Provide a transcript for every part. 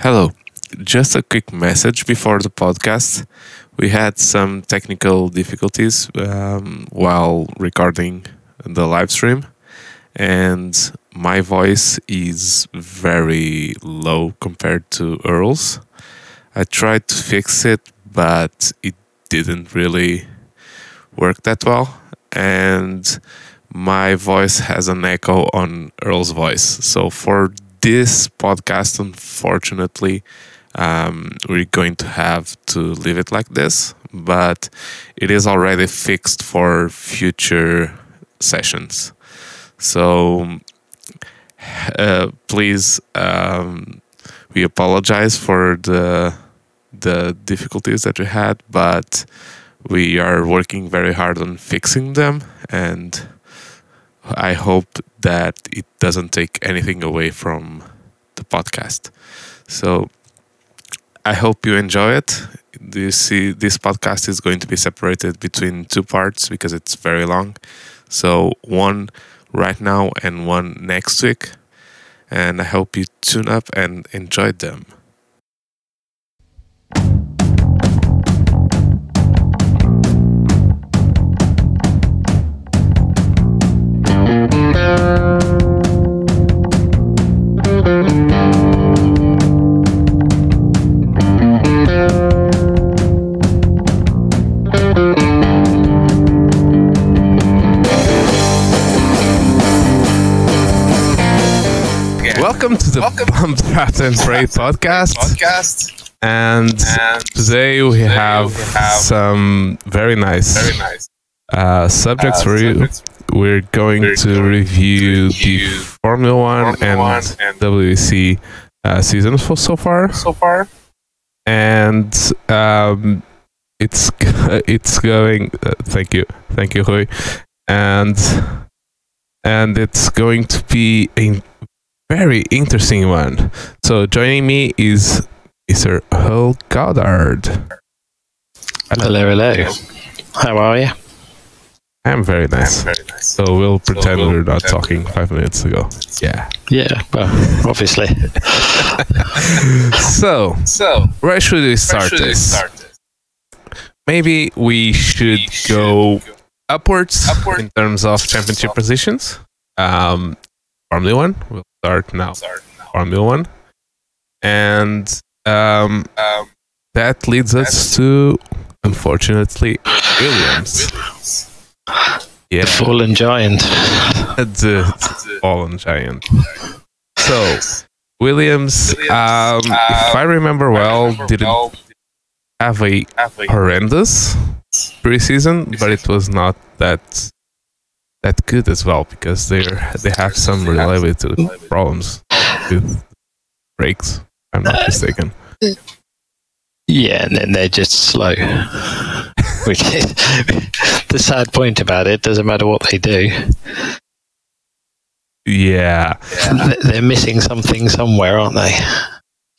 Hello. Just a quick message before the podcast. We had some technical difficulties um, while recording the live stream, and my voice is very low compared to Earl's. I tried to fix it, but it didn't really work that well. And my voice has an echo on Earl's voice. So for this podcast, unfortunately, um, we're going to have to leave it like this, but it is already fixed for future sessions. So uh, please, um, we apologize for the the difficulties that we had, but we are working very hard on fixing them and I hope that it doesn't take anything away from the podcast. So I hope you enjoy it. You see, this podcast is going to be separated between two parts because it's very long. So one right now and one next week. And I hope you tune up and enjoy them. Welcome to the Welcome Bump Draft and Pray podcast. podcast. And And today we have we have some very nice, Very nice. uh, subjects Uh, for you. subjects. We're going We're to going review the Formula One Formula and One and WEC uh, seasons for so far, so far. and um, it's it's going. Uh, thank you, thank you, Rui, and and it's going to be a very interesting one. So joining me is Mr. Earl Goddard. Hello, hello. How are you? I'm very nice. Very nice. So we'll pretend we'll we're not pretend talking we're five minutes ago. Yeah. Yeah, well, obviously. So So, where should we start should we this? start this? Maybe we should We should go upwards upward in terms of championship positions. Um, Formula One. We'll start now. Start now. Formula One, and um, Um, that leads us to, unfortunately, Williams. Williams. Yeah, The fallen giant. the fallen giant. So Williams, um, if I remember well, didn't well, have a have a horrendous preseason, but it was not that that good as well because they they have some reliability problems with brakes. I'm not mistaken. Yeah, and then they're just slow. Which is the sad point about it. Doesn't matter what they do, Yeah, they're missing something somewhere, aren't they?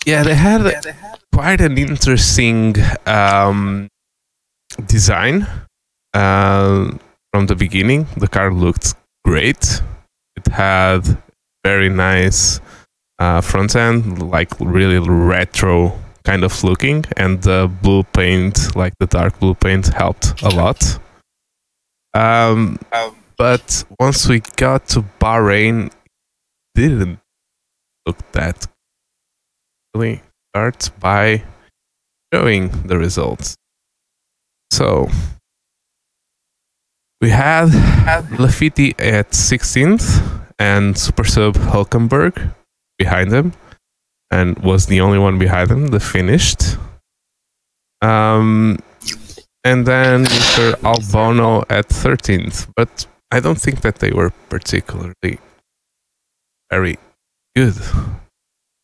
yeah, they had quite an interesting um, design uh, from the beginning. The car looked great. It had very nice uh, front end, like really retro kind of looking, and the blue paint, like the dark blue paint, helped a lot. Um, Um, but once we got to Bahrain, it didn't look that really start by showing the results. So we had Latifi at 16th and Super Sub Hulkenberg behind him, and was the only one behind him that finished. Um, and then Mr. Albono at 13th, but I don't think that they were particularly very good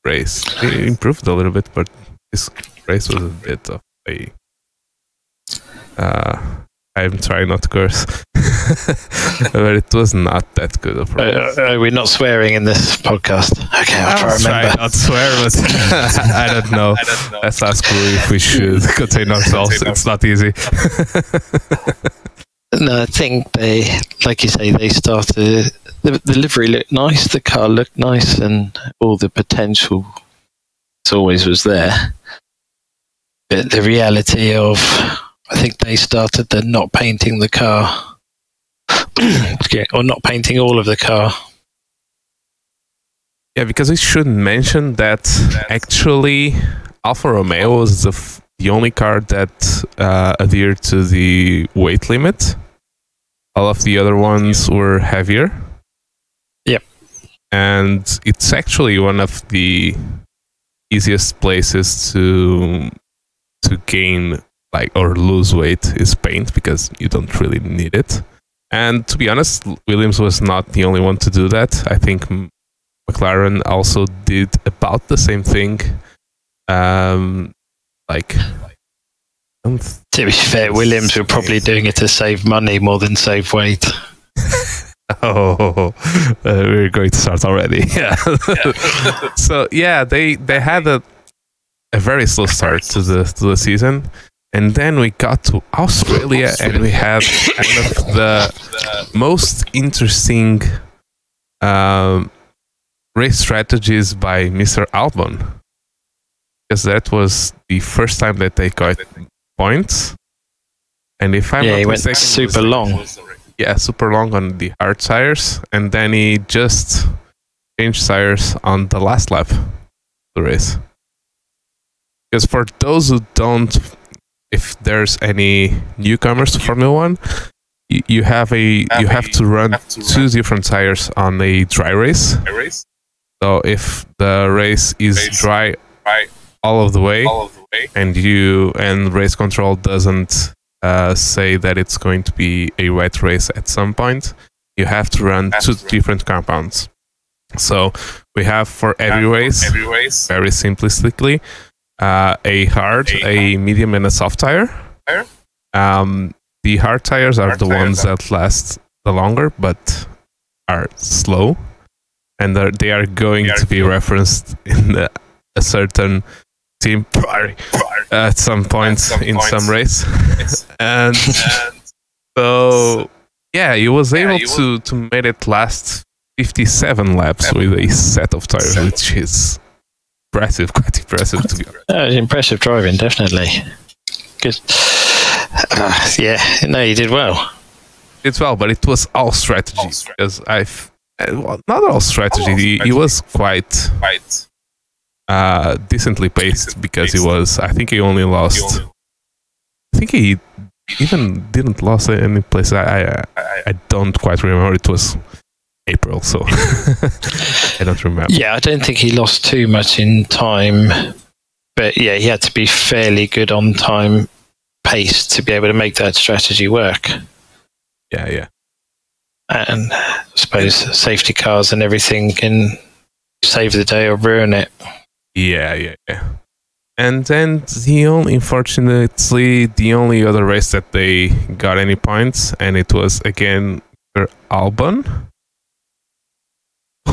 race. They improved a little bit, but this race was a bit of a. Uh, I'm trying not to curse, but it was not that good of a race. Uh, uh, we're not swearing in this podcast. Okay, I'll try I'll to try remember. not swear, but I don't know. I don't know. Let's ask Rui if we should contain ourselves. It's not easy. No, I think they, like you say, they started. The, the livery looked nice, the car looked nice, and all the potential always was there. But the reality of, I think they started the not painting the car, or not painting all of the car. Yeah, because we should mention that actually Alfa Romeo was the, f- the only car that uh, adhered to the weight limit. All of the other ones were heavier. Yep. And it's actually one of the easiest places to to gain like or lose weight is paint because you don't really need it. And to be honest, Williams was not the only one to do that. I think McLaren also did about the same thing. Um, like, to be fair, Williams were probably doing it to save money more than save weight. oh, uh, we're going to start already. Yeah. so yeah, they they had a a very slow start to the to the season, and then we got to Australia and we had one of the most interesting um, race strategies by Mr. Albon, because that was the first time that they got points. And if I'm yeah, not mistaken, super long. yeah, super long on the hard tires, and then he just changed tires on the last lap of the race. Because for those who don't, if there's any newcomers to Formula One, you, you have a you have to run two different tires on a dry race. So if the race is dry all of the way, and you and race control doesn't uh, say that it's going to be a wet race at some point, you have to run two different compounds. So we have for every race, very simplistically, uh, a hard, a medium, and a soft tire. Um, the hard tires are the ones that last the longer, but are slow, and they are going to be referenced in the, a certain team at some point in some race. and so, yeah, he was able to to make it last 57 laps with a set of tires, which is impressive, quite impressive to be honest. Impressive driving, definitely. Good. Uh, yeah, no, you did well. Did well, but it was all strategy because I've uh, well, not all strategy. He, he was quite uh, decently paced because he was. I think he only lost. I think he even didn't lose any place. I, I I don't quite remember. It was April, so I don't remember. Yeah, I don't think he lost too much in time, but yeah, he had to be fairly good on time pace to be able to make that strategy work. Yeah, yeah. And I suppose safety cars and everything can save the day or ruin it. Yeah, yeah, yeah. And then the only, unfortunately, the only other race that they got any points, and it was again for Albon,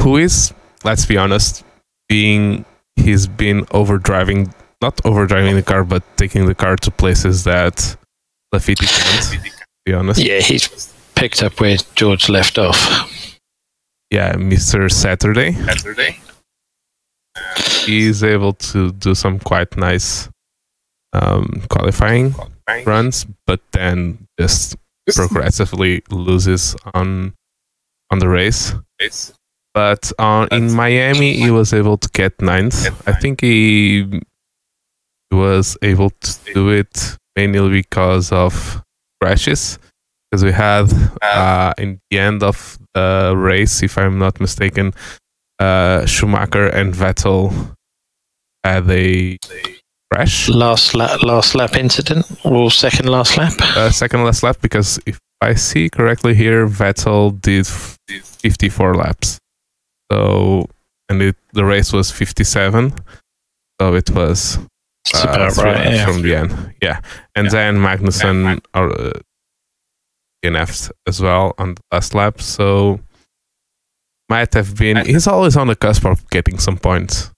who is, let's be honest, being he's been overdriving, not overdriving the car, but taking the car to places that Latifi can't. Be honest, Yeah, he's picked up where George left off. yeah, Mr. Saturday. Saturday. He's able to do some quite nice um, qualifying runs, but then just progressively loses on on the race. race. But uh, in Miami, he was able to get ninth. I think he was able to do it mainly because of crashes. Because we had uh, in the end of the race, if I'm not mistaken, uh, Schumacher and Vettel had a crash. Last lap, last lap incident or second last lap? Uh, second last lap because if I see correctly here, Vettel did 54 laps. So and it, the race was 57. So it was uh, right. Yeah. from the end. Yeah, and then Magnussen uh, DNF'd as well on the last lap. So might have been. He's always on the cusp of getting some points.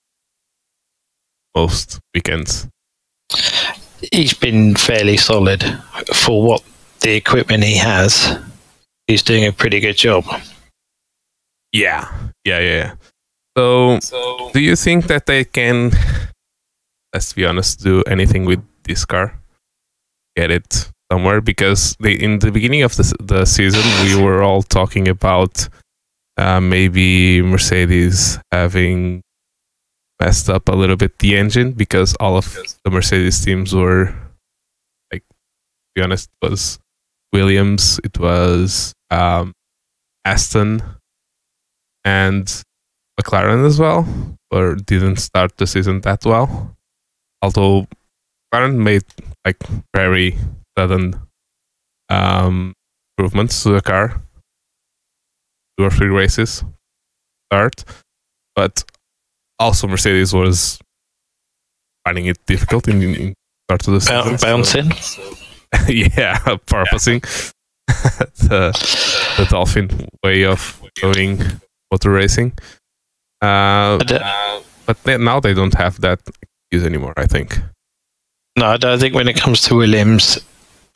Most weekends. He's been fairly solid for what the equipment he has. He's doing a pretty good job. Yeah, yeah, yeah. yeah. So, do you think that they can let's be honest, do anything with this car. Get it somewhere because they, in the beginning of the, the season, we were all talking about uh, maybe Mercedes having messed up a little bit the engine because all of the Mercedes teams were, like, to be honest, it was Williams, it was um, Aston, and McLaren as well, or didn't start the season that well. Although McLaren made like very sudden um, improvements to the car, two or three races start, but also Mercedes was finding it difficult in, in start of the season. Bouncing, so, yeah, porpoising the, the dolphin way of doing motor racing. Uh, but, uh, but they, now they don't have that excuse anymore. I think. No, I don't think when it comes to Williams,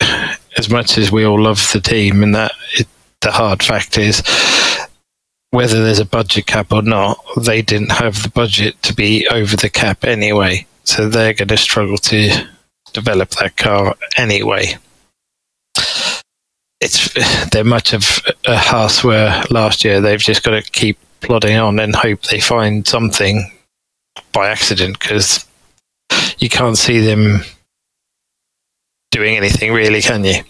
as much as we all love the team, and that it, the hard fact is whether there's a budget cap or not, they didn't have the budget to be over the cap anyway. So they're going to struggle to develop that car anyway. It's they're much of a house where last year they've just got to keep plodding on and hope they find something by accident because you can't see them doing anything really, can you?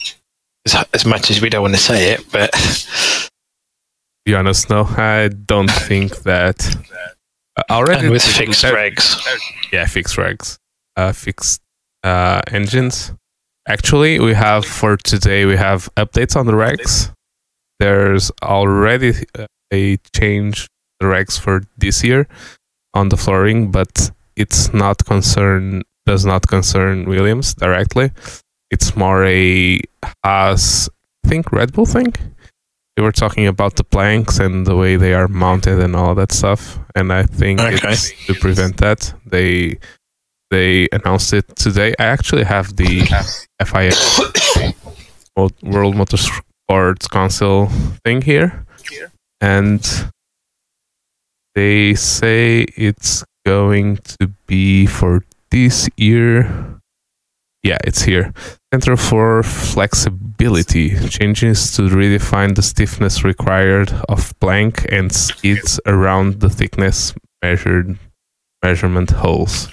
As, as much as we don't want to say it, but be honest, no, I don't think that. Uh, already and with fixed regs, yeah, fixed regs, uh, fixed uh, engines. Actually, we have for today we have updates on the regs. There's already uh, a change the regs for this year on the flooring, but it's not concern does not concern Williams directly. It's more a Haas, I think Red Bull thing. We were talking about the planks and the way they are mounted and all that stuff, and I think okay. it's to prevent that they they announced it today. I actually have the FIA World Motorsports Council thing here, and they say it's going to be for this year. Yeah, it's here. Center for Flexibility changes to redefine the stiffness required of plank and skids around the thickness measured measurement holes.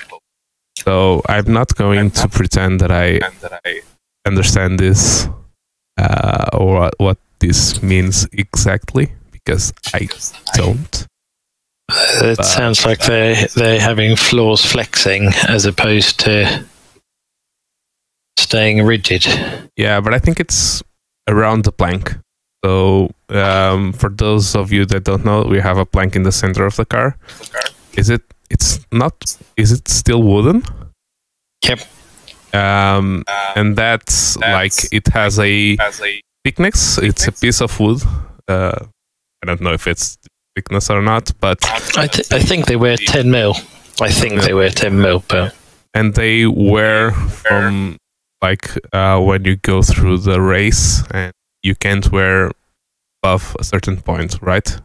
So I'm not going to pretend that I understand this uh, or what, what this means exactly because I don't. It but, sounds like they're they're having floors flexing as opposed to staying rigid. Yeah, but I think it's around the plank. So um, for those of you that don't know, we have a plank in the center of the car. Is it? It's not. Is it still wooden? Yep. Um, and that's, that's like it has a, has a thickness. It's a piece of wood. Uh, I don't know if it's thickness or not, but I, th- I think they wear ten mil. I think they wear ten mil, but and they wear from like uh, when you go through the race and you can't wear above a certain point, right?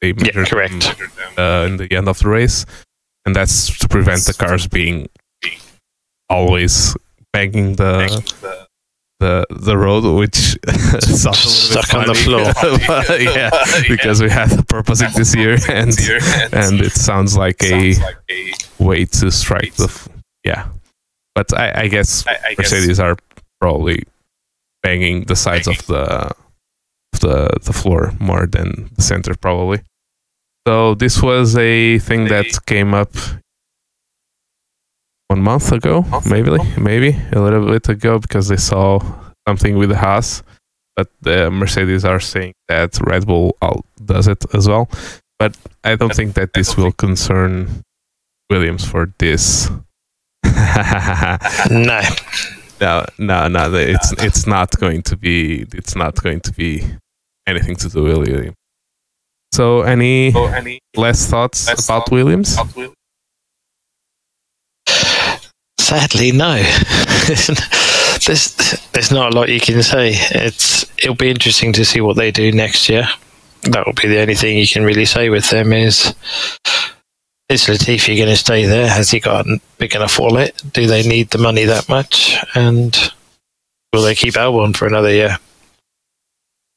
They measure yeah, correct. Them, uh, in the end of the race, and that's to prevent the cars being always banging the the the road, which stuck on the floor. yeah, because we had the porpoising this year, and and it sounds like a way to strike the yeah. But I, I guess Mercedes are probably banging the sides of the the the floor more than the center probably. So this was a thing that came up one month ago, maybe maybe a little bit ago because they saw something with the Haas, but the Mercedes are saying that Red Bull does it as well. But I don't think that this will concern Williams for this no. No, no, no. It's it's not going to be. It's not going to be anything to do with Williams. So, any, so any less thoughts less about thought Williams? About Williams? Sadly, no. there's there's not a lot you can say. It's it'll be interesting to see what they do next year. That will be the only thing you can really say with them is is Latifi going to stay there? Has he got big enough wallet? Do they need the money that much? And will they keep Albon for another year?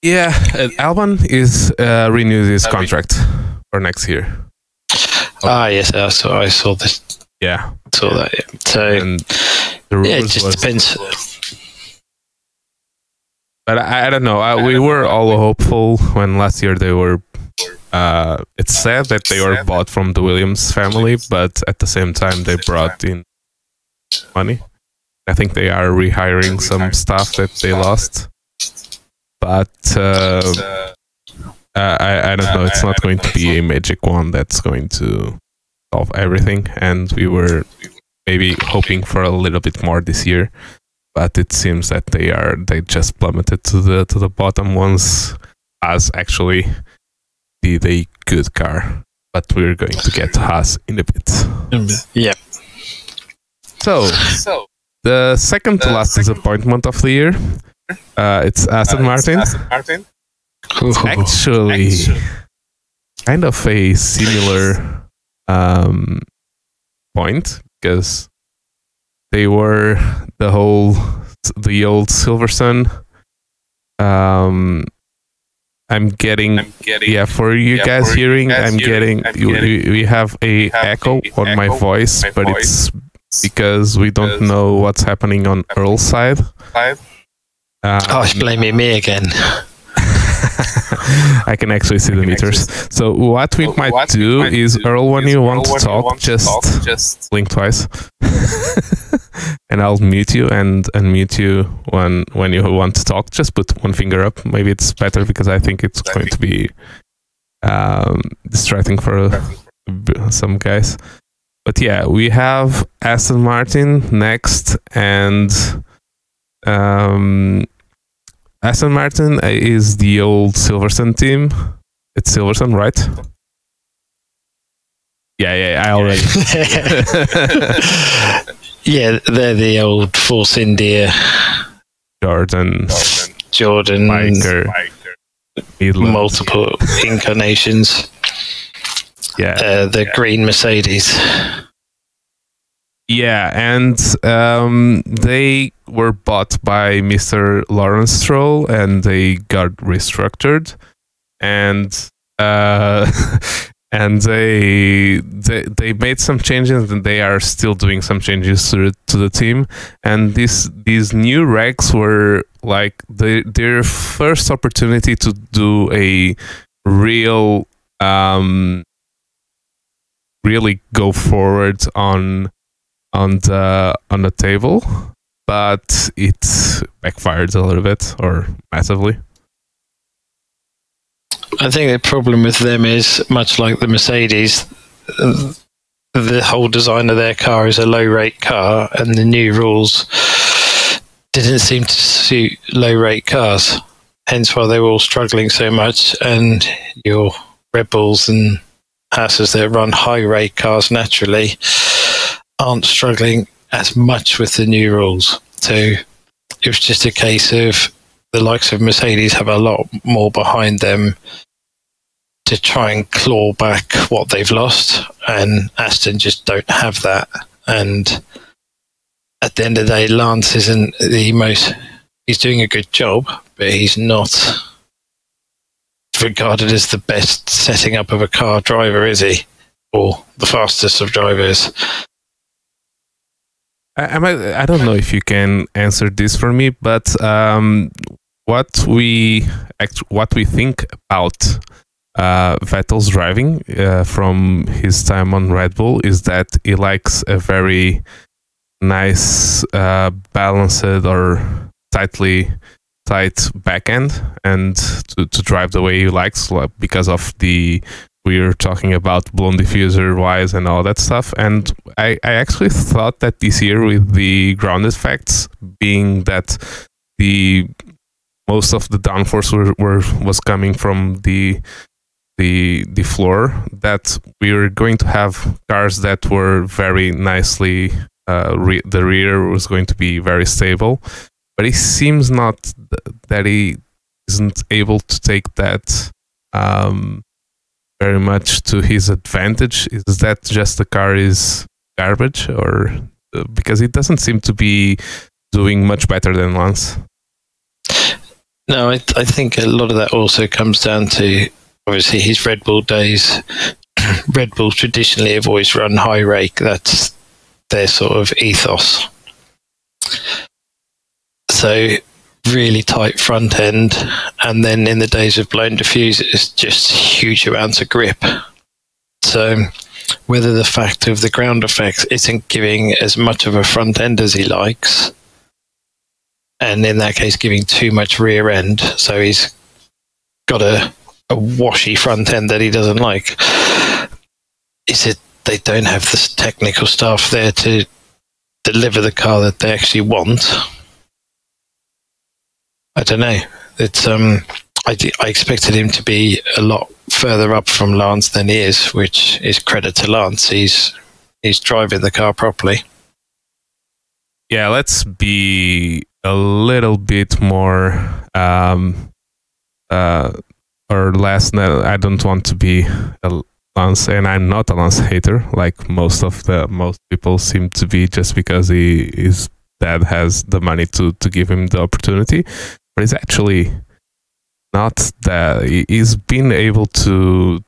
Yeah, uh, Albon is uh, renewed his contract for next year. Ah, yes, I saw. I saw this. Yeah, saw that. Yeah. So and the yeah, it just was- depends. But I, I don't know. I, we were all hopeful when last year they were. Uh, it's sad that they were bought from the Williams family, but at the same time they brought in money. I think they are rehiring some staff that they lost. But uh, uh, I, I don't know. It's not going to be a magic wand that's going to solve everything. And we were maybe hoping for a little bit more this year but it seems that they are they just plummeted to the to the bottom once as actually did a good car but we're going to get Haas in a bit Yeah. so the second to last disappointment of the year uh, it's Aston Martin actually kind of a similar um, point because they were the whole the old Silverstone. Um, I'm getting, yeah for you guys hearing. I'm getting you, we, we have a echo on my voice, but it's because we don't know what's happening on Earl's side. Oh, it's blaming me again. I can actually see the meters. So what we might do is Earl, when you want to talk, just blink twice, and I'll mute you and unmute you when when you want to talk. Just put one finger up. Maybe it's better because I think it's going to be um, distracting for some guys. But yeah, we have Aston Martin next, and um, Aston Martin is the old Silverstone team. It's Silverstone, right? Yeah, yeah, I already. yeah, they're the old Force India, Jordan, Jordan, Spyker, Midland. multiple incarnations. Yeah, Uh, the green Mercedes. yeah, and um, they were bought by Mr. Lawrence Stroll, and they got restructured, and uh, and they, they they made some changes, and they are still doing some changes to to the team. And these these new regs were like the, their first opportunity to do a real um really go forward on on the on the table but it backfired a little bit or massively I think the problem with them is much like the Mercedes. The whole design of their car is a low rake car, and the new rules didn't seem to suit low rake cars. Hence why they were all struggling so much. And your Red Bulls and Haas's that run high rake cars naturally aren't struggling as much with the new rules. So it was just a case of the likes of Mercedes have a lot more behind them to try and claw back what they've lost, and Aston just don't have that. And at the end of the day, Lance isn't the most. He's doing a good job, but he's not regarded as the best setting up of a car driver, is he? Or the fastest of drivers? I, I, I don't know if you can answer this for me but um, what we act, what we think about uh, Vettel's driving uh, from his time on Red Bull is that he likes a very nice, uh, balanced or tightly tight backend, and to, to drive the way he likes, because of the we were talking about blown diffuser wise and all that stuff. And I, I actually thought that this year with the ground effects being that the most of the downforce were, were was coming from the the the floor that we were going to have cars that were very nicely uh, re- the rear was going to be very stable but it seems not th- that he isn't able to take that um, very much to his advantage? Is that just the car is garbage, or uh, because it doesn't seem to be doing much better than Lance? No, I, I think a lot of that also comes down to obviously his Red Bull days. Red Bull traditionally have always run high rake. That's their sort of ethos. So really tight front end, and then in the days of blown diffusers, just huge amounts of grip. So whether the fact of the ground effects isn't giving as much of a front end as he likes, and in that case, giving too much rear end, so he's got a, a washy front end that he doesn't like. Is it they don't have the technical staff there to deliver the car that they actually want? I don't know. It's um, I, I expected him to be a lot further up from Lance than he is, which is credit to Lance. He's he's driving the car properly. Yeah, let's be a little bit more um, uh, or less. I don't want to be a Lance, and I'm not a Lance hater like most of the most people seem to be, just because he his dad has the money to to give him the opportunity but it's actually not that he's been able to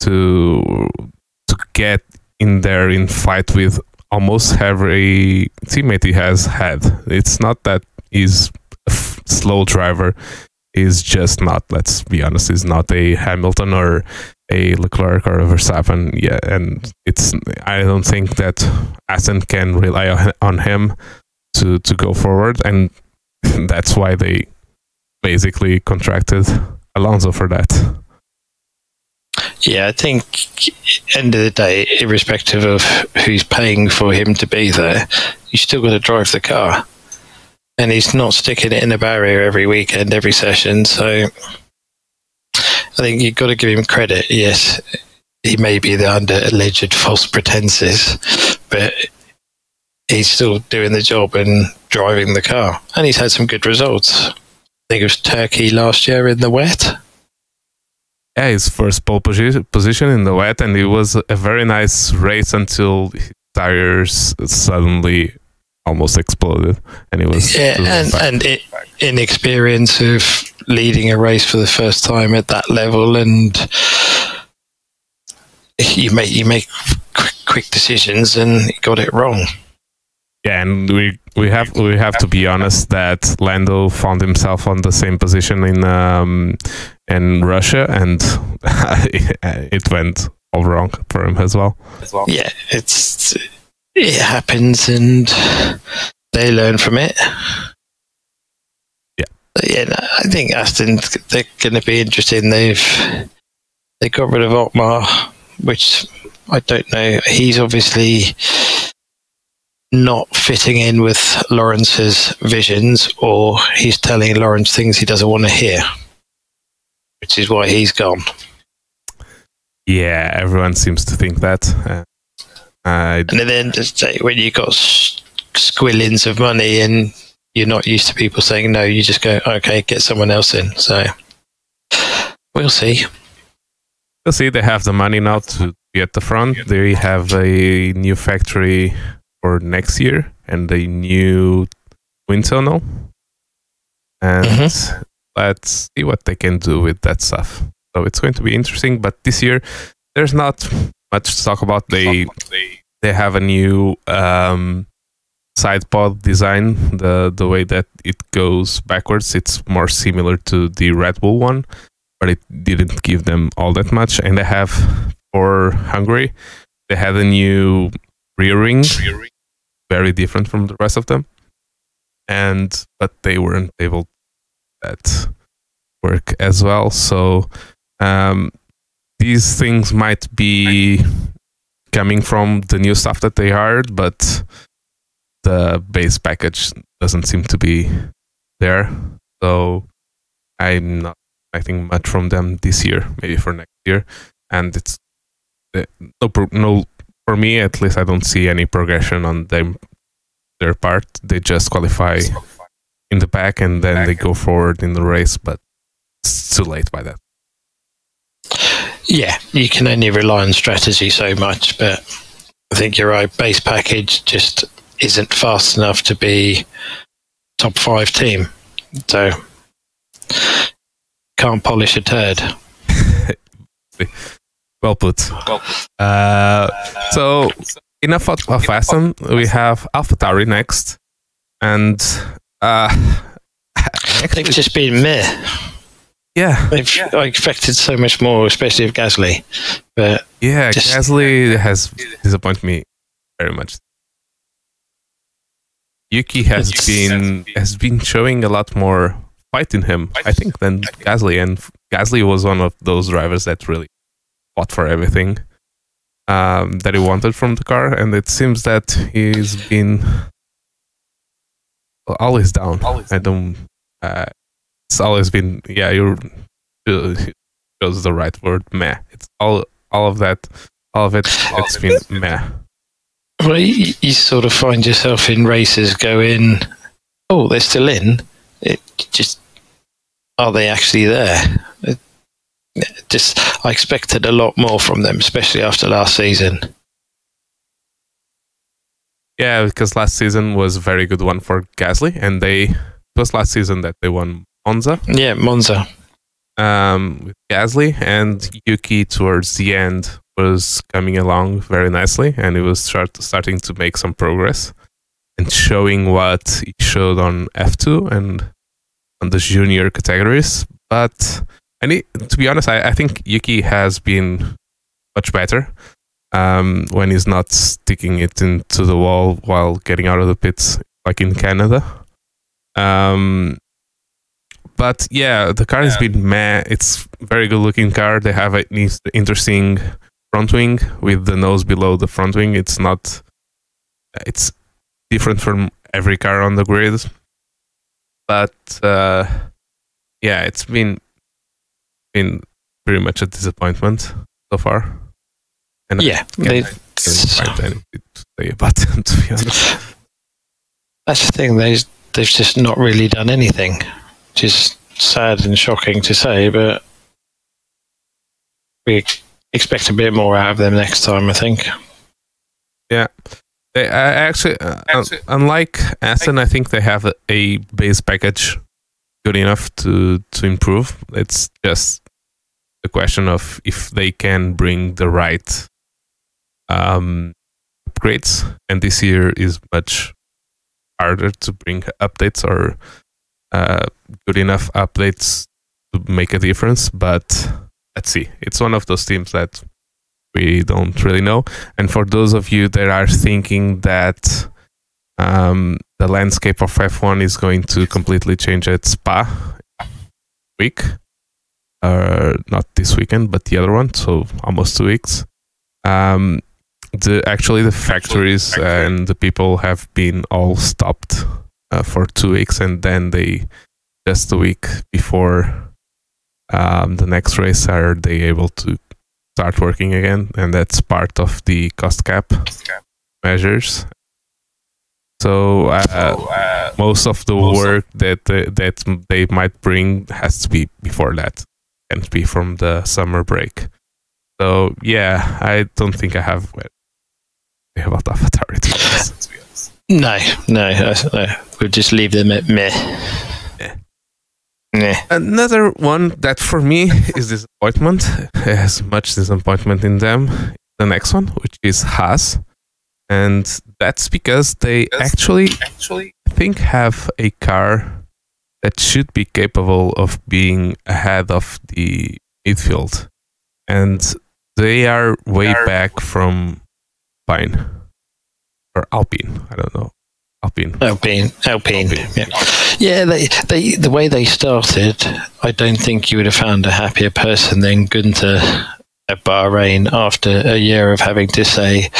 to to get in there in fight with almost every teammate he has had. It's not that he's a f- slow driver. He's just not. Let's be honest. He's not a Hamilton or a Leclerc or a Verstappen. Yeah, and it's. I don't think that Aston can rely on him to to go forward. And that's why they basically contracted Alonso for that. Yeah, I think end of the day, irrespective of who's paying for him to be there, you still got to drive the car, and he's not sticking it in a barrier every weekend, every session. So I think you've got to give him credit. Yes, he may be the under alleged false pretenses, but he's still doing the job and driving the car, and he's had some good results. I think it was Turkey last year in the wet. Yeah, his first pole position in the wet, and it was a very nice race until his tires suddenly almost exploded, and it was yeah, and and it, inexperience of leading a race for the first time at that level, and you make you make quick, quick decisions, and got it wrong. Yeah, and we we have we have to be honest that Lando found himself on the same position in um, in Russia, and it went all wrong for him as well. Yeah, it's it happens, and they learn from it. Yeah, yeah. I think Aston they're going to be interesting. They've they got rid of Otmar, which I don't know. He's obviously not fitting in with Lawrence's visions, or he's telling Lawrence things he doesn't want to hear, which is why he's gone. Yeah, everyone seems to think that. Uh, and then just say when you've got squillions of money and you're not used to people saying no, you just go, okay, get someone else in. So we'll see. We'll see. They have the money now to be at the front. They have a new factory for next year and the new wind tunnel. And mm-hmm. let's see what they can do with that stuff. So it's going to be interesting. But this year, there's not much to talk about. They they have a new um, side pod design. The the way that it goes backwards, it's more similar to the Red Bull one, but it didn't give them all that much. And they have for Hungary, they had a new rear ring, very different from the rest of them. And but they weren't able that work as well. So um, these things might be coming from the new stuff that they hired but the base package doesn't seem to be there. So i'm not expecting much from them this year maybe for next year. And it's uh, no no for me at least, I don't see any progression on them their part. They just qualify in the back and then they go forward in the race, but it's too late by that. Yeah, you can only rely on strategy so much, but I think you're right. Base package just isn't fast enough to be top five team. So can't polish a turd. well put. Uh, so enough of, of Aston. We have AlphaTauri next, and uh, they've just been meh. Yeah, yeah. I expected so much more, especially of Gasly. But yeah, just, Gasly has disappointed me very much. Yuki has been has been showing a lot more fight in him, I think, than Gasly, and Gasly was one of those drivers that really fought for everything um, that he wanted from the car, and it seems that he's been always down. Always. I don't. Uh, it's always been yeah. You chose the right word. Meh. It's all all of that. All of it. It's been meh. Well, you, you, sort of find yourself in races going, oh, they're still in. It just are they actually there? It, just I expected a lot more from them, especially after last season. Yeah, because last season was a very good one for Gasly, and they it was last season that they won Monza. Yeah, Monza. Um, with Gasly and Yuki towards the end was coming along very nicely and he was start, starting to make some progress and showing what he showed on F2 and on the junior categories. But I need, to be honest, I, I think Yuki has been much better um, when he's not sticking it into the wall while getting out of the pits, like in Canada. Um, but yeah, the car yeah. has been meh. It's very good looking car. They have an interesting front wing with the nose below the front wing. It's not. It's different from every car on the grid, but uh, yeah, it's been been pretty much a disappointment so far. And yeah, I can't, I can't find anything to say about them. To be honest, that's the thing. They they've just not really done anything, which is sad and shocking to say, but we expect a bit more out of them next time. I think. Yeah, they uh, actually, uh, unlike Aston, I think they have a, a, base package good enough to to improve. It's just a question of if they can bring the right um, upgrades, and this year is much harder to bring updates or uh, good enough updates to make a difference. But let's see. It's one of those teams that we don't really know. And for those of you that are thinking that um, the landscape of F1 is going to completely change at Spa week, uh, not this weekend, but the other one, so almost two weeks. Um, the actually the factories and the people have been all stopped uh, for two weeks, and then they just a week before um, the next race are they able to start working again, and that's part of the cost cap measures. So, uh, so uh, most of the most work of that that they might bring has to be before that, can't be from the summer break. So yeah, I don't think I have about AlphaTauri to be honest. No, no, no, we'll just leave them at meh. Another one that for me is disappointment, has much disappointment in them. The next one, which is Haas, and that's because they actually, actually think have a car that should be capable of being ahead of the midfield, and they are way back from Pine or Alpine. I don't know. Alpine. Alpine. Alpine. Alpine. Yeah. Yeah. They, they, the way they started, I don't think you would have found a happier person than Gunther at Bahrain after a year of having to say,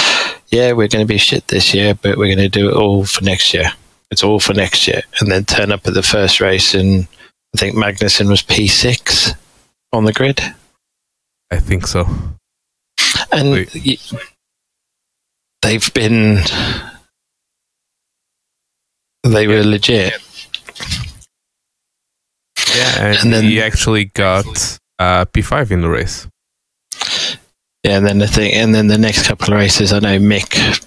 yeah, we're going to be shit this year, but we're going to do it all for next year. It's all for next year. And then turn up at the first race, and I think Magnussen was P6 on the grid. I think so. And they've been they were legit. Yeah, and, and then he actually got uh, P5 in the race. Yeah, and then the thing, and then the next couple of races, I know Mick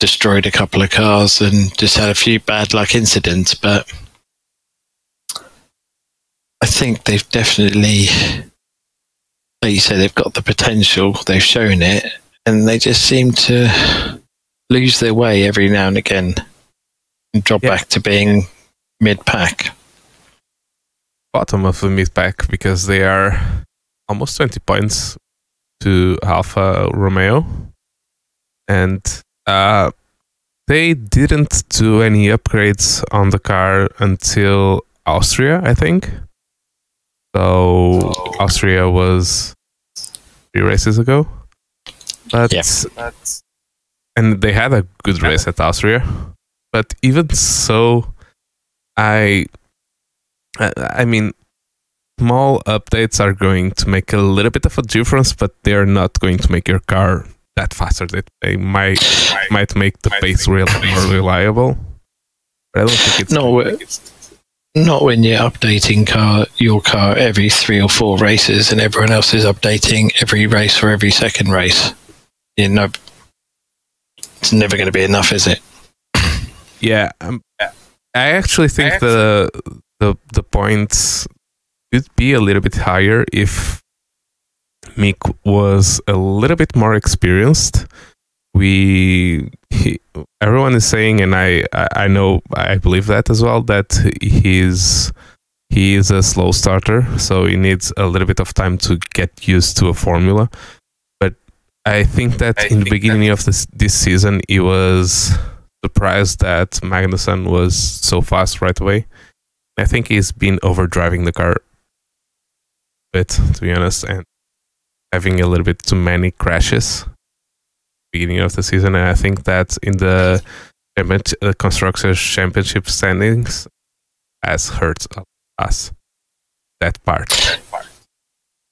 destroyed a couple of cars and just had a few bad luck incidents, but I think they've definitely, like you said, they've got the potential. They've shown it, and they just seem to lose their way every now and again and drop Yeah. back to being mid pack. Bottom of the mid pack because they are almost 20 points to Alfa Romeo. And uh, they didn't do any upgrades on the car until Austria, I think. So Austria was three races ago. But Yeah. and they had a good race at Austria. But even so, I I, I mean, small updates are going to make a little bit of a difference, but they are not going to make your car that faster. They, they might might make the pace real more reliable. But I don't think it's No, Not when you're updating car your car every three or four races, and everyone else is updating every race for every second race. You know, it's never going to be enough, is it? Yeah, um, I actually think the the the points could be a little bit higher if Mick was a little bit more experienced. We he, everyone is saying, and I I know I believe that as well that he's he is a slow starter, so he needs a little bit of time to get used to a formula. But I think that I in the think beginning of this this season, he was surprised that Magnussen was so fast right away. I think he's been overdriving the car a bit, to be honest, and having a little bit too many crashes beginning of the season. And I think that in the uh, constructors championship standings has hurt us that part.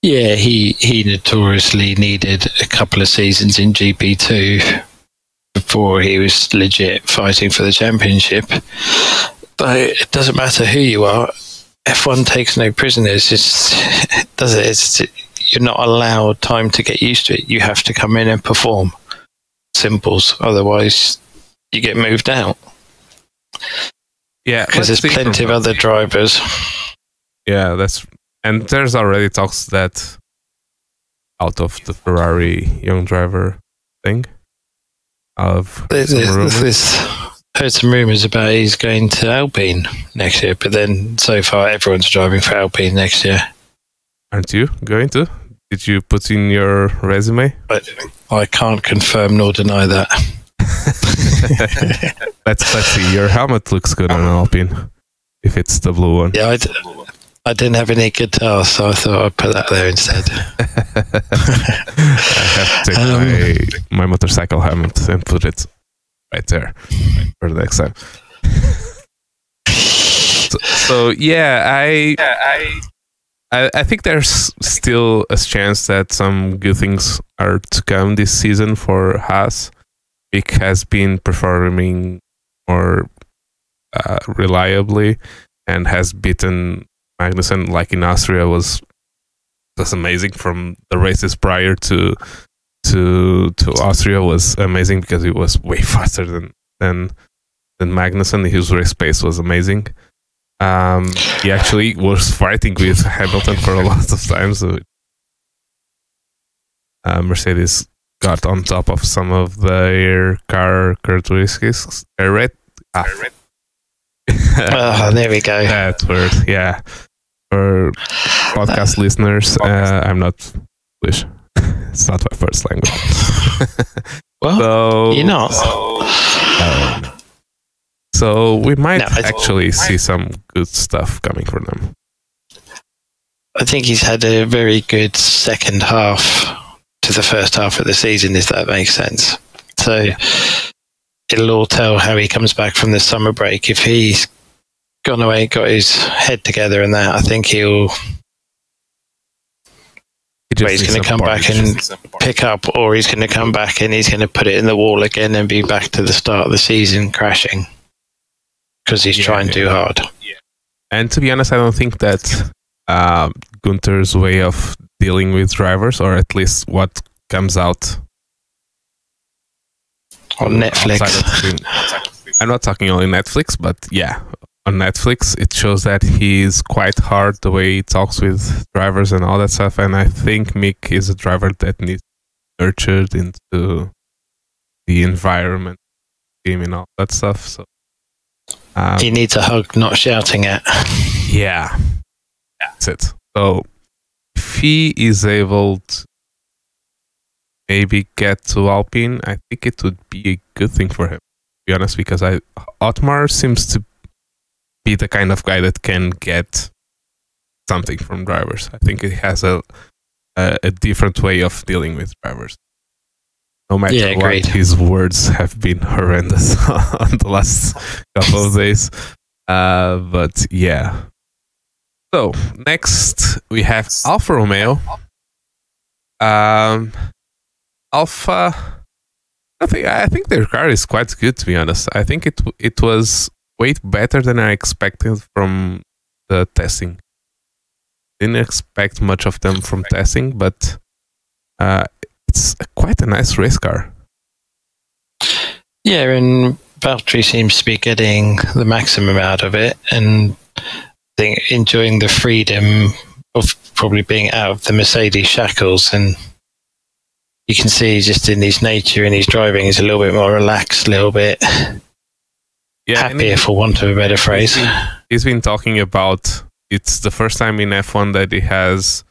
Yeah, he he notoriously needed a couple of seasons in GP two before he was legit fighting for the championship. But it doesn't matter who you are. F1 takes no prisoners. It's, does it? It's, you're not allowed time to get used to it. You have to come in and perform. Simples. Otherwise, you get moved out Yeah, because there's plenty of other drivers. Yeah, that's and there's already talks that out of the Ferrari young driver thing of There's, there's, rumors. there's heard some rumours about he's going to Alpine next year, but then so far everyone's driving for Alpine next year. aren't you going to? Did you put in your resume? But I can't confirm nor deny that. let's let's see. Your helmet looks good on an Alpine. If it's the blue one. Yeah, I, d- I didn't have any guitar, so I thought I'd put that there instead. I have to take Um, my, my motorcycle helmet and put it right there for the next time. so, so yeah, I, I I think there's still a chance that some good things are to come this season for Haas. Mick has been performing more uh, reliably and has beaten Magnussen like in Austria was was amazing from the races prior to to to Austria was amazing because he was way faster than than than Magnussen. His race pace was amazing. Um, he actually was fighting with Hamilton for a lot of times. So uh, Mercedes got on top of some of their car characteristics. I read. Ah. Ah, there we go. that word, yeah. For podcast listeners, uh, I'm not English. it's not my first language. Well, so you're not. um, so we might No, actually see some good stuff coming from them. I think he's had a very good second half to the first half of the season, if that makes sense. So it'll all tell how he comes back from the summer break. If he's gone away, got his head together, and that, I think he'll He he's gonna come back and pick up, or he's going to come back and he's going to put it in the wall again and be back to the start of the season crashing because he's Yeah, trying yeah. too hard. Yeah. And to be honest, I don't think that um, Gunter's way of dealing with drivers, or at least what comes out on Netflix. I'm not talking only Netflix, but yeah, on Netflix, it shows that he's quite hard the way he talks with drivers and all that stuff. And I think Mick is a driver that needs nurtured into the environment, team, and all that stuff. So um, he needs a hug, not shouting at. Yeah, that's it. So if he is able to maybe get to Alpine, I think it would be a good thing for him. To be honest, because I Otmar seems to be the kind of guy that can get something from drivers. I think it has a a, a different way of dealing with drivers. No matter yeah, what, great. his words have been horrendous on the last couple of days. Uh, but yeah. So next we have Alfa Romeo. Um, Alfa. I think I think their car is quite good to be honest. I think it it was way better than I expected from the testing. Didn't expect much of them from testing, but uh, it's quite a nice race car. Yeah, and Valtteri seems to be getting the maximum out of it, and think enjoying the freedom of probably being out of the Mercedes shackles and you can see just in his nature and his driving he's a little bit more relaxed, a little bit yeah, happier, for want of a better phrase. He's been, he's been talking about it's the first time in F1 that he has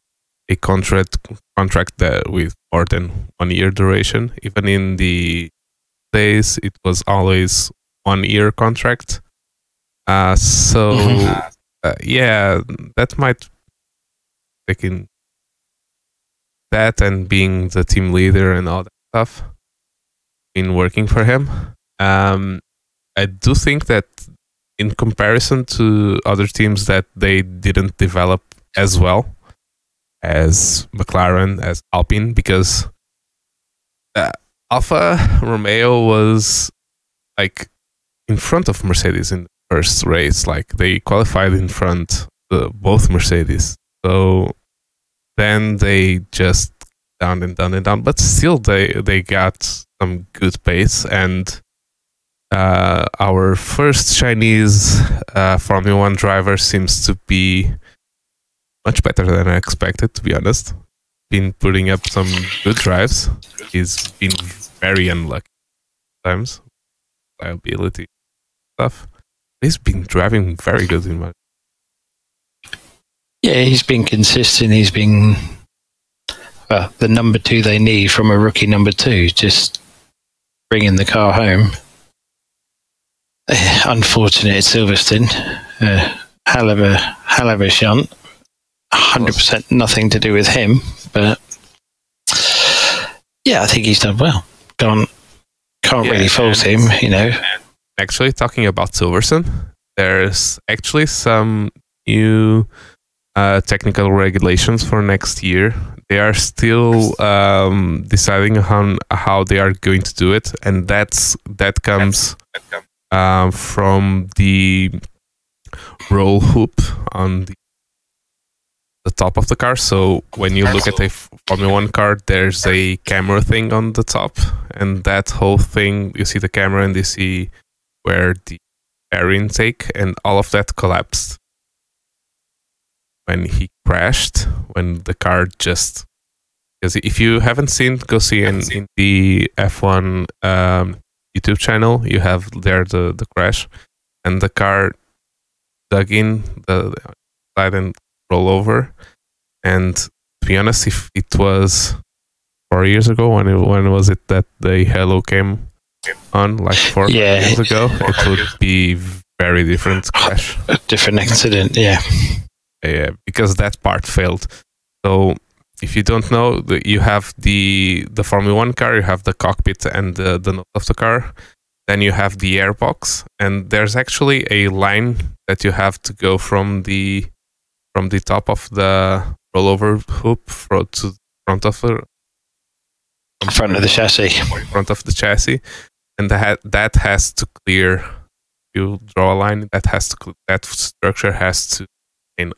a contract contract that with more than one year duration. Even in the days, it was always one year contract. Uh, so mm-hmm. uh, yeah, that might taking that and being the team leader and all that stuff been working for him. Um, I do think that in comparison to other teams that they didn't develop as well as McLaren, as Alpine, because uh, Romeo was like in front of Mercedes in the first race. Like they qualified in front uh, both Mercedes. So then they just down and down and down, but still they they got some good pace and uh, our first Chinese uh, Formula One driver seems to be much better than I expected, to be honest. Been putting up some good drives. He's been very unlucky times, liability stuff. He's been driving very good in my. Yeah, he's been consistent. He's been the number two they need from a rookie number two, just bringing the car home. unfortunate at Silverstone. Uh, hell of a hell of a shunt. Hundred percent nothing to do with him, but yeah, I think he's done well. Can't can't yeah, really fault him, you know. Actually, talking about Silverstone, there's actually some new uh, technical regulations for next year. They are still um, deciding on how they are going to do it, and that's that comes uh, from the roll hoop on the, the top of the car. So when you look at a Formula One car, there's a camera thing on the top, and that whole thing you see the camera and you see where the air intake and all of that collapsed. When he crashed when the car just because if you haven't seen go see in, in the F1 um, YouTube channel, you have there the, the crash. And the car dug in the side and roll over. And to be honest, if it was four years ago, when it, when was it that the Halo came on, like four yeah. years ago, it would be very different crash. A different accident, yeah. Yeah, because that part failed. So if you don't know, you have the the Formula One car, you have the cockpit and the, the nose of the car. Then you have the airbox, and there's actually a line that you have to go from the from the top of the rollover hoop to front of the front of the chassis, front of the chassis, and that that has to clear. You draw a line that has to that structure has to be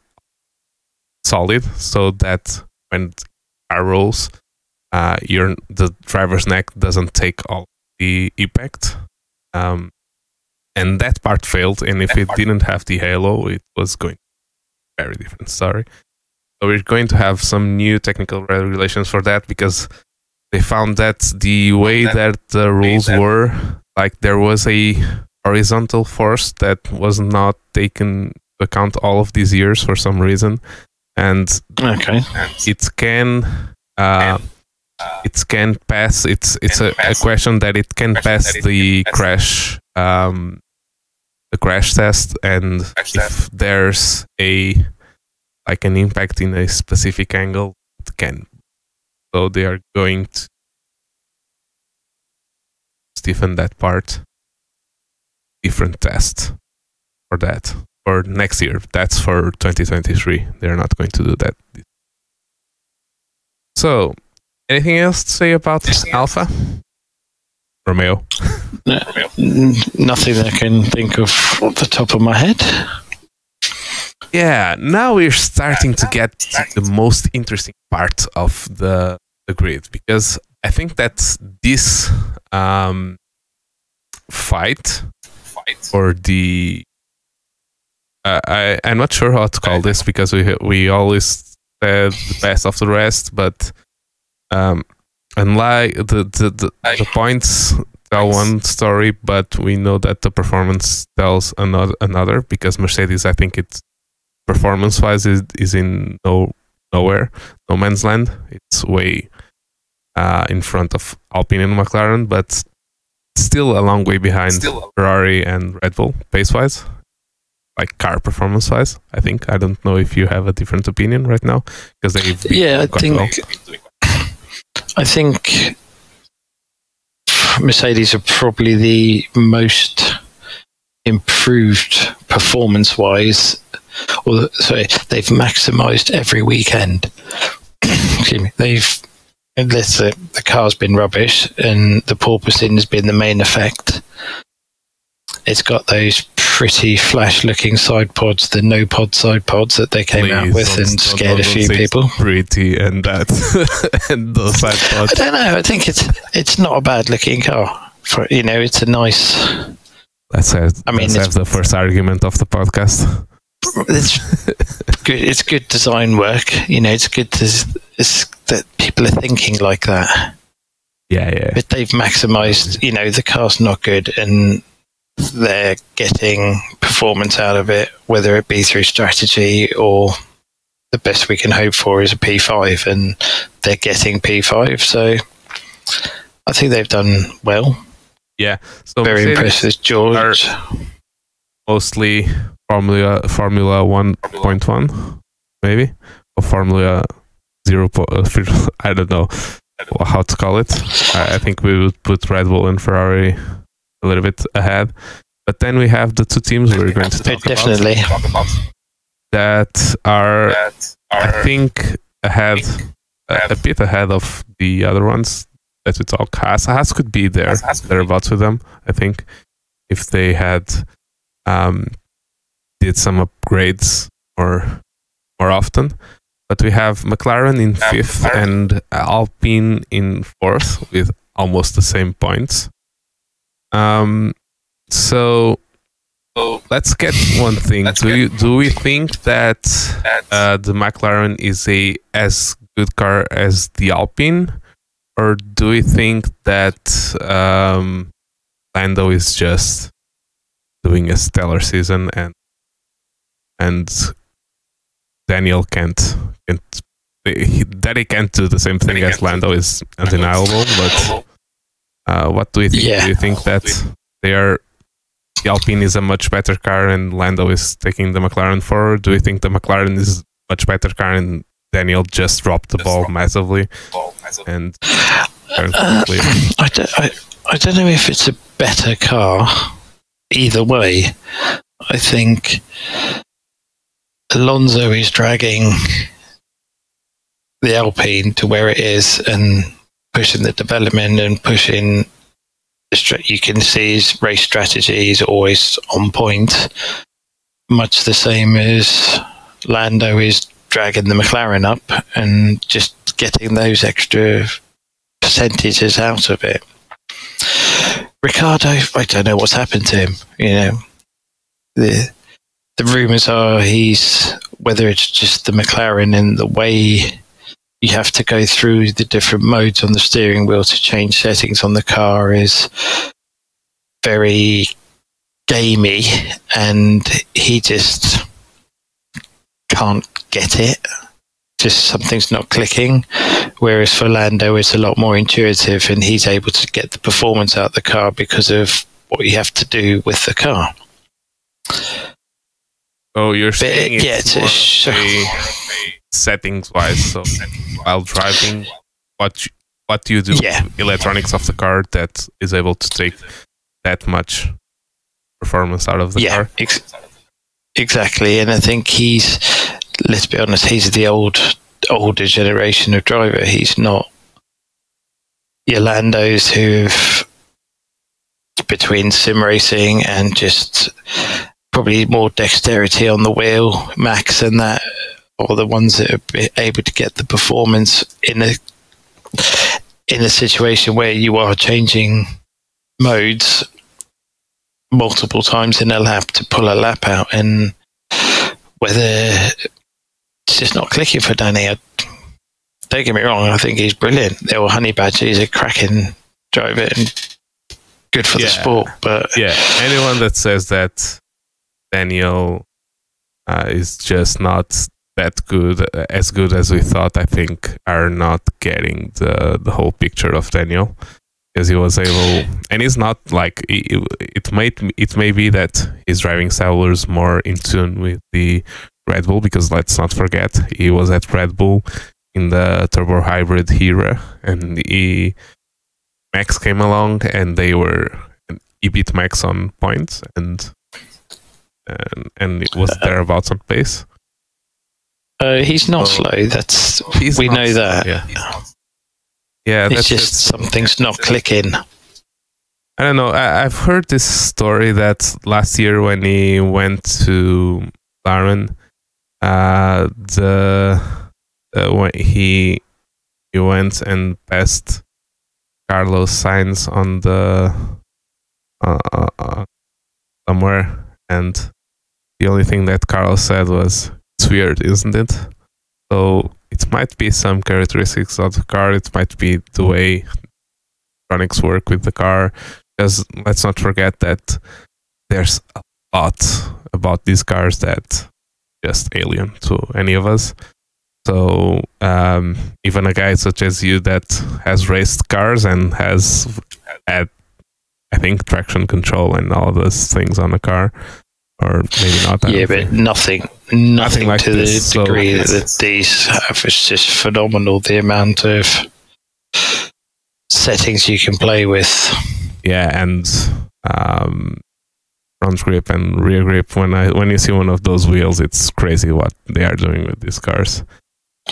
solid so that when car rolls, uh, your the driver's neck doesn't take all the impact. Um, and that part failed. And if it didn't have the halo, it was going very different story. So we're going to have some new technical regulations for that because they found that the way that the rules were, like there was a horizontal force that was not taken into account all of these years for some reason, and Okay. it can. Uh, it can pass. It's it's a, a question that it can pass the crash um, the crash test, and if there's a like an impact in a specific angle, it can. So they are going to stiffen that part. Different test for that for next year. That's for 2023. They're not going to do that. So, anything else to say about this Alfa? Romeo. N- nothing I can think of off the top of my head. Yeah, now we're starting to get to the most interesting part of the the grid because I think that this um, fight or the uh, I I'm not sure how to call this because we we always said the best of the rest, but um, unlike the the, the, the points tell one story, but we know that the performance tells another another because Mercedes, I think it's performance wise is is in no nowhere, no man's land. It's way uh, in front of Alpine and McLaren, but still a long way behind Ferrari and Red Bull pace wise, like car performance wise. I think I don't know if you have a different opinion right now because they've been Yeah, I think well. I think Mercedes are probably the most improved performance-wise, or sorry, they've maximised every weekend. Excuse me. They've unless the, the car's been rubbish and the porpoising has been the main effect. It's got those pretty flash-looking side pods, the no-pod side pods that they came out with and scared a few people. Pretty and that and those side pods. I don't know. I think it's it's not a bad looking car. For you know, it's a nice. Let's have, I mean, have the first argument of the podcast. It's good. It's good design work. You know, it's good to it's that people are thinking like that. Yeah, yeah. But they've maximised. You know, the car's not good, and they're getting performance out of it, whether it be through strategy or the best we can hope for is a P5, and they're getting P5. So I think they've done well. So Very with George. Mostly Formula Formula One point one, maybe or Formula Zero. Po- uh, I don't know how to call it. I, I think we would put Red Bull and Ferrari a little bit ahead. But then we have the two teams we're going to talk about Definitely. that are, I think, ahead a, a bit ahead of the other ones that we talk. Haas, Haas could be there, thereabouts with them. I think if they had um, did some upgrades more more often. But we have McLaren in fifth and Alpine in fourth with almost the same points. Um, so let's get one thing. Do you, do we think that uh, the McLaren is a as good car as the Alpine, or do we think that um, Lando is just doing a stellar season and and Daniel can't can't that he can't do the same thing as Lando is undeniable. But uh, what do you think? Yeah. Do you think that they are the Alpine is a much better car and Lando is taking the McLaren forward? Do you think the McLaren is much better car and Daniel just dropped the ball massively and Uh, I, don't, I, I don't know if it's a better car either way. I think Alonso is dragging the Alpine to where it is and pushing the development and pushing you can see his race strategy is always on point much the same as Lando is dragging the McLaren up and just getting those extra percentages out of it. Ricciardo I don't know what's happened to him. You know, the the rumours are he's whether it's just the McLaren and the way you have to go through the different modes on the steering wheel to change settings on the car is very gamey, and he just can't get it. Just something's not clicking. Whereas for Lando, it's a lot more intuitive, and he's able to get the performance out of the car because of what you have to do with the car. Oh, you're But, saying yeah, it's it's more sh- settings wise. So while driving, what you, what do you do Yeah. with electronics of the car that is able to take that much performance out of the yeah, car? ex- exactly. And I think he's, let's be honest, he's the old, older generation of driver. He's not your Landos who've between sim racing and just probably more dexterity on the wheel, Max and that, or the ones that are able to get the performance in a in a situation where you are changing modes multiple times in a lap to pull a lap out and whether it's just not clicking for Danny. I, don't get me wrong, I think he's brilliant. There were Honey Badger, he's a cracking driver and good for the sport. But Yeah, anyone that says that Daniel uh, is just not that good, uh, as good as we thought, I think are not getting the the whole picture of Daniel. Because he was able, and he's not like it, it might it may be that his driving style was more in tune with the Red Bull. Because let's not forget, he was at Red Bull in the turbo hybrid era, and he Max came along, and they were he beat Max on points and and and it was thereabouts on pace. Uh, he's not Oh. slow. That's He's we know that. Yeah, yeah. It's That's just something's not clicking. I don't know. I, I've heard this story that last year when he went to Lauren, uh, the uh, when he he went and passed Carlos Sainz on the uh, uh, uh, somewhere, and the only thing that Carlos said was, "It's weird, isn't it?" So it might be some characteristics of the car. It might be the way electronics work with the car because let's not forget that there's a lot about these cars that just alien to any of us. So um, even a guy such as you that has raced cars and has had, I think, traction control and all those things on a car, or maybe not. I Yeah, but think. nothing, nothing, like to this, the so- degree that these have. It's just phenomenal the amount of settings you can play with. yeah, and um, front grip and rear grip. When I when you see one of those wheels, it's crazy what they are doing with these cars.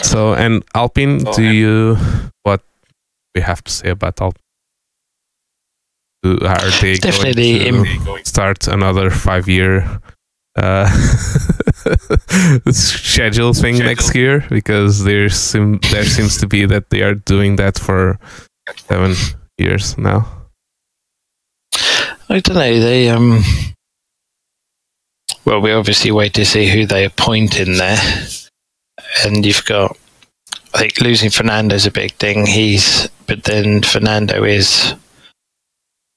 So, and Alpine, Oh, do and- you what we have to say about Alpine? Do, are they Definitely going to start another five year uh, schedule thing next year? Because there seem there seems to be that they are doing that for seven years now. I don't know. They um. Well, we obviously wait to see who they appoint in there, and you've got. I think losing Fernando's a big thing. He's, but then Fernando is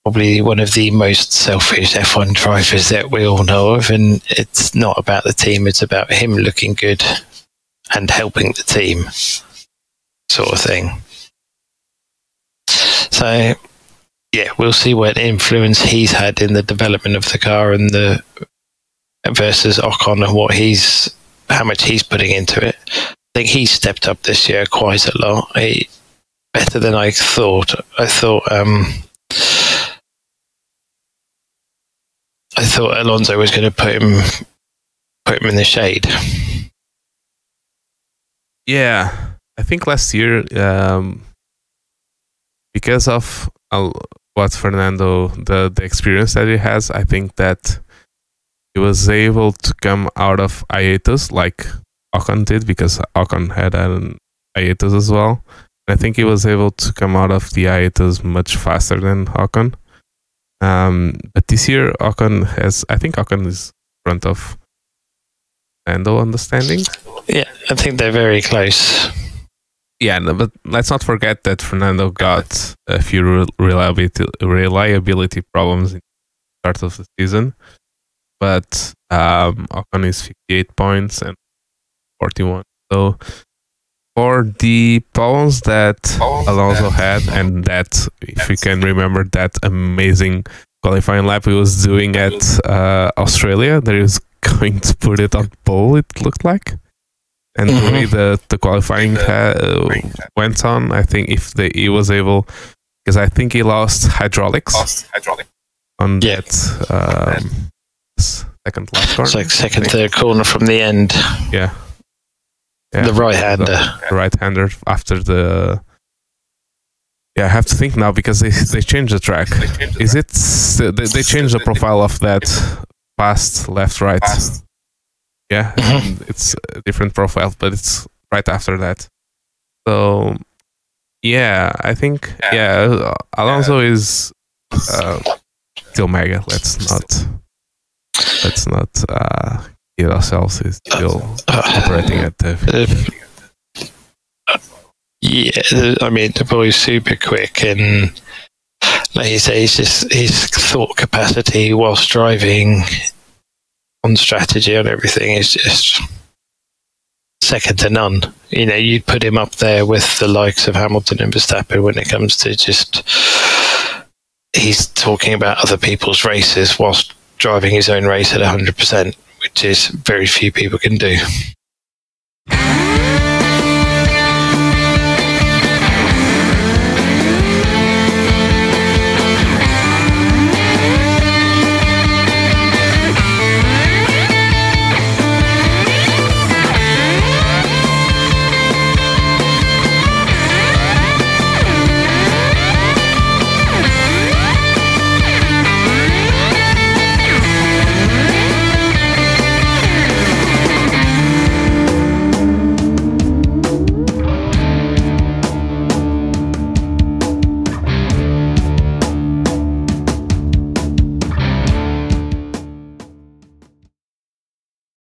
probably one of the most selfish F1 drivers that we all know of, and it's not about the team; it's about him looking good and helping the team, sort of thing. So yeah, we'll see what influence he's had in the development of the car and the versus Ocon and what he's how much he's putting into it. I think he's stepped up this year quite a lot. He, better than I thought. I thought um I thought Alonso was going to put him put him in the shade. Yeah, I think last year, um, because of uh, what Fernando, the the experience that he has, I think that he was able to come out of hiatus like Ocon did, because Ocon had an hiatus as well, I think he was able to come out of the hiatus much faster than Ocon. Um, but this year, Ocon has, I think Ocon is in front of Lando standings. Yeah, I think they're very close. Yeah, no, but let's not forget that Fernando got a few reliability reliability problems in the start of the season. But um, Ocon is 58 points and 41. So for the problems that Alonso had, and that if we can remember that amazing qualifying lap he was doing at uh, Australia, that he was going to put it on pole. It looked like, and mm-hmm. the way the the qualifying uh, went on, I think if the, he was able, because I think he lost hydraulics, lost hydraulic. on yeah. that um, second last corner. It's like second, third corner from the end. Yeah. Yeah. The right hander. The, the right hander after the. Yeah, I have to think now because they they changed the track. Changed the Is track. it they, they changed the profile of that past left right? Fast. Yeah, mm-hmm. it's a different profile, but it's right after that. So yeah, I think yeah, yeah Alonso yeah. is uh, still mega. Let's not let's not uh, get ourselves is still operating at the. Uh, uh, yeah, I mean the boy's super quick, and like you say, he's just his thought capacity whilst driving, on strategy and everything is just second to none. You know, you'd put him up there with the likes of Hamilton and Verstappen when it comes to just he's talking about other people's races whilst driving his own race at 100%, which is very few people can do.